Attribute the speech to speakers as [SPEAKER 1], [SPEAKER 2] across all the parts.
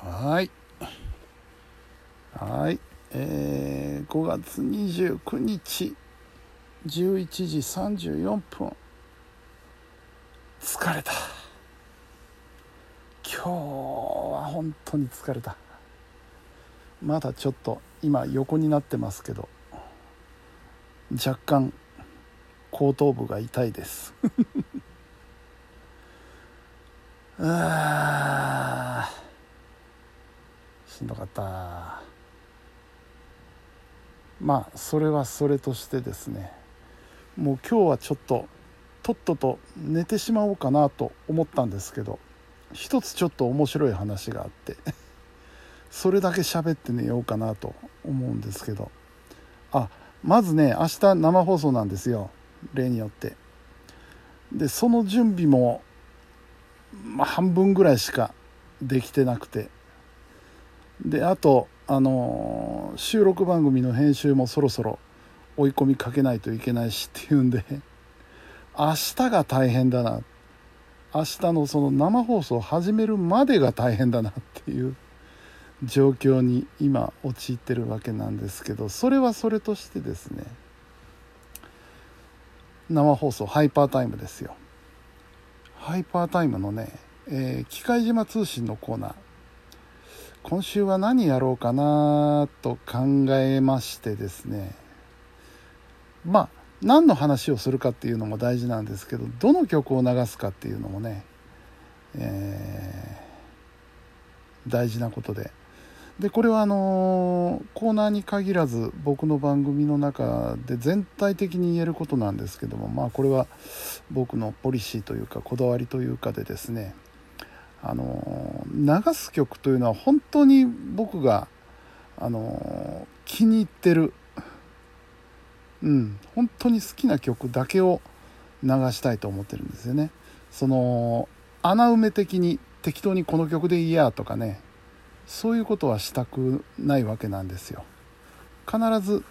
[SPEAKER 1] はい。はい。えー、5月29日11時34分。疲れた。今日は本当に疲れた。まだちょっと今横になってますけど若干後頭部が痛いです。あー。しんどかった。まあそれはそれとしてですね。もう今日はちょっととっとと寝てしまおうかなと思ったんですけど一つちょっと面白い話があって それだけ喋って寝ようかなと思うんですけど。あまずね明日生放送なんですよ。例によって。でその準備もまあ、半分ぐらいしかできてなくて。であとあの、収録番組の編集もそろそろ追い込みかけないといけないしっていうんで 明日が大変だな。明日のその生放送を始めるまでが大変だなっていう状況に今陥ってるわけなんですけどそれはそれとしてですね生放送ハイパータイムですよ。ハイパータイムのね、えー、機械島通信のコーナー。今週は何やろうかなと考えましてですね。まあ何の話をするかっていうのも大事なんですけどどの曲を流すかっていうのもね、えー、大事なことで。でこれはあのコーナーに限らず僕の番組の中で全体的に言えることなんですけどもまあこれは僕のポリシーというかこだわりというかでですねあの流す曲というのは本当に僕があの気に入ってる。うん。本当に好きな曲だけを流したいと思ってるんですよね。その穴埋め的に適当にこの曲でいいやとかね。そういうことはしたくないわけなんですよ。必ず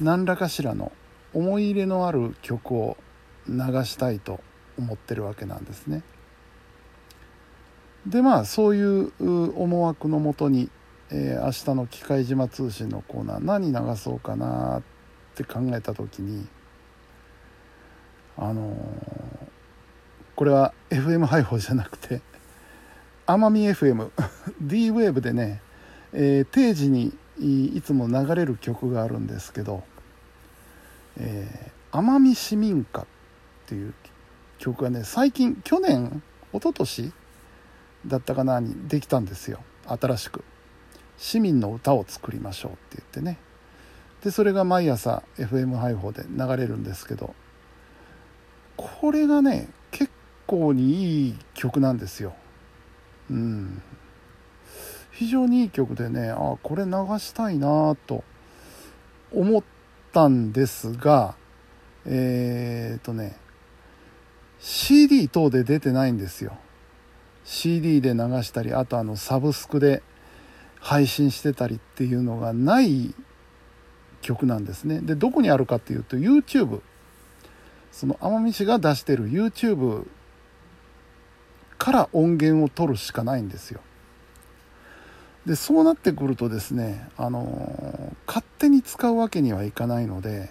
[SPEAKER 1] 何らかしらの思い入れのある曲を流したいと思ってるわけなんですね。でまあそういう思惑のもとに、えー、明日の「機械島通信」のコーナー何流そうかなって考えた時にあのー、これは FM 配報じゃなくて奄美 FM D ウェーブでね、えー、定時にいつも流れる曲があるんですけど「えー、奄美市民歌」っていう曲がね最近去年一昨年だったかなにできたんですよ。新しく「市民の歌を作りましょう」って言ってね。でそれが毎朝 FM 配報で流れるんですけどこれがね結構にいい曲なんですよ。うん、非常にいい曲でねあこれ流したいなと思ったんですがえー、っとね CD 等で出てないんですよ。CD で流したりあとあのサブスクで配信してたりっていうのがない曲なんですねでどこにあるかっていうと YouTube その奄美市が出してる YouTube から音源を取るしかないんですよ。でそうなってくるとですねあの勝手に使うわけにはいかないので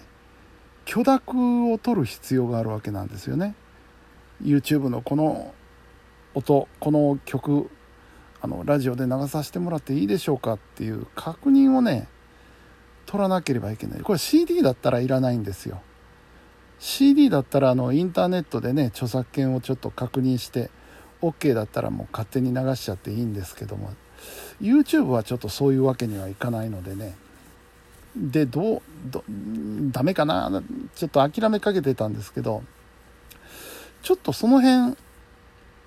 [SPEAKER 1] 許諾を取る必要があるわけなんですよね。YouTube のこの音この曲あのラジオで流させてもらっていいでしょうかっていう確認をね取らなければいけない。これ CD だったらいらないんですよ。CD だったらあのインターネットでね著作権をちょっと確認して OK だったらもう勝手に流しちゃっていいんですけども YouTube はちょっとそういうわけにはいかないのでね。でどうどダメかな？ちょっと諦めかけてたんですけどちょっとその辺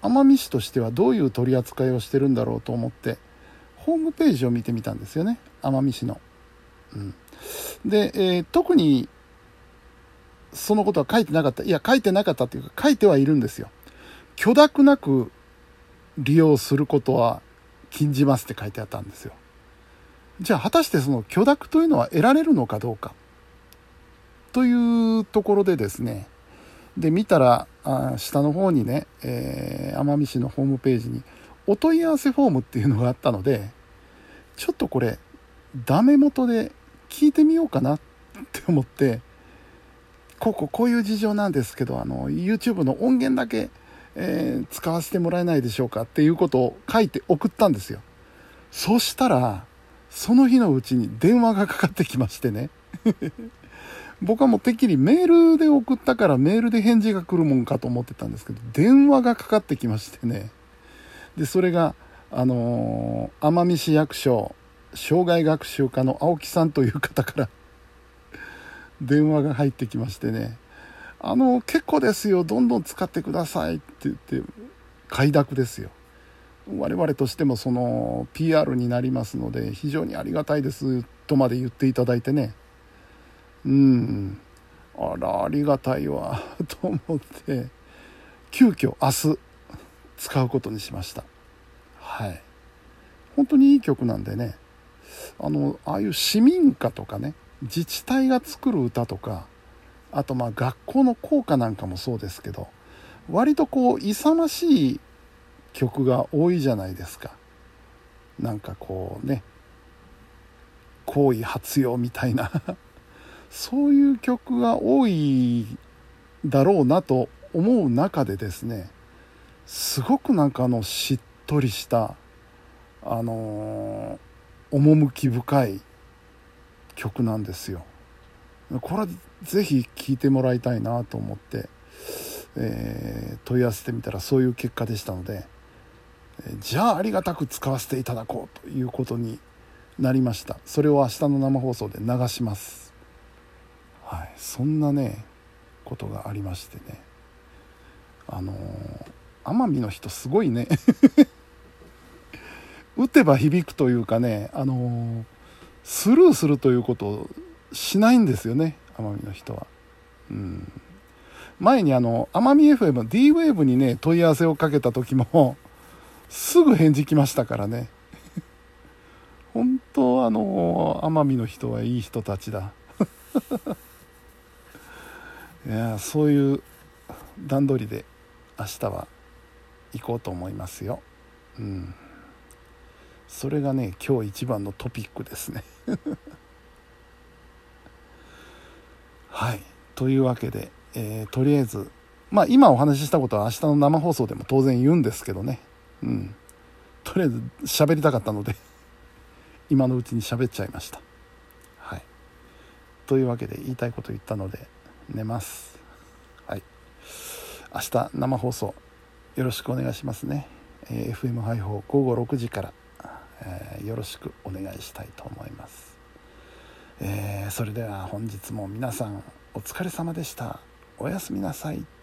[SPEAKER 1] 奄美市としてはどういう取り扱いをしてるんだろうと思ってホームページを見てみたんですよね奄美市の。うん、で、えー、特にそのことは書いてなかったいや書いてなかったっていうか書いてはいるんですよ。許諾なく利用することは禁じますって書いてあったんですよ。じゃあ果たしてその許諾というのは得られるのかどうかというところでですねで見たらあ下の方にね、えー、奄美市のホームページにお問い合わせフォームっていうのがあったのでちょっとこれダメ元で聞いてみようかなって思ってこうこうこういう事情なんですけどあの YouTube の音源だけ、えー、使わせてもらえないでしょうかっていうことを書いて送ったんですよ。そしたらその日のうちに電話がかかってきましてね。僕はもうてっきりメールで送ったからメールで返事が来るもんかと思ってたんですけど電話がかかってきましてね。でそれがあのー、奄美市役所障害学習課の青木さんという方から 電話が入ってきましてね。あの結構ですよ。どんどん使ってくださいって言って快諾ですよ。我々としてもその PR になりますので非常にありがたいです。とまで言っていただいてね。うん。あらありがたいわ と思って。急遽明日使うことにしました。はい。本当にいい曲なんでね。あのああいう市民歌とかね自治体が作る歌とかあとまあ学校の校歌なんかもそうですけど割とこう勇ましい曲が多いじゃないですか。なんかこうね好意発揚みたいな。そういう曲が多いだろうなと思う中でですねすごくなんかあのしっとりしたあのー、趣深い曲なんですよ。これはぜひ聴いてもらいたいなと思って、えー、問い合わせてみたらそういう結果でしたのでじゃあありがたく使わせていただこうということになりました。それを明日の生放送で流します。はい。そんなねことがありましてね。あの奄美の人すごいね。打てば響くというかねあのスルーするということをしないんですよね奄美の人は。うん。前にあの奄美 FM D ウェーブにね問い合わせをかけた時もすぐ返事来ましたからね。本当あの奄美の人はいい人たちだ。いやそういう段取りで明日は行こうと思いますよ。うん。それがね今日一番のトピックですね。はい。というわけで、えー、とりあえずまあ今お話ししたことは明日の生放送でも当然言うんですけどね。うん。とりあえず喋りたかったので今のうちに喋っちゃいました。はい。というわけで言いたいこと言ったので寝ます。はい。明日生放送よろしくお願いしますね、えー、FM 配報午後6時から、えー、よろしくお願いしたいと思います、えー、それでは本日も皆さんお疲れ様でした。おやすみなさい。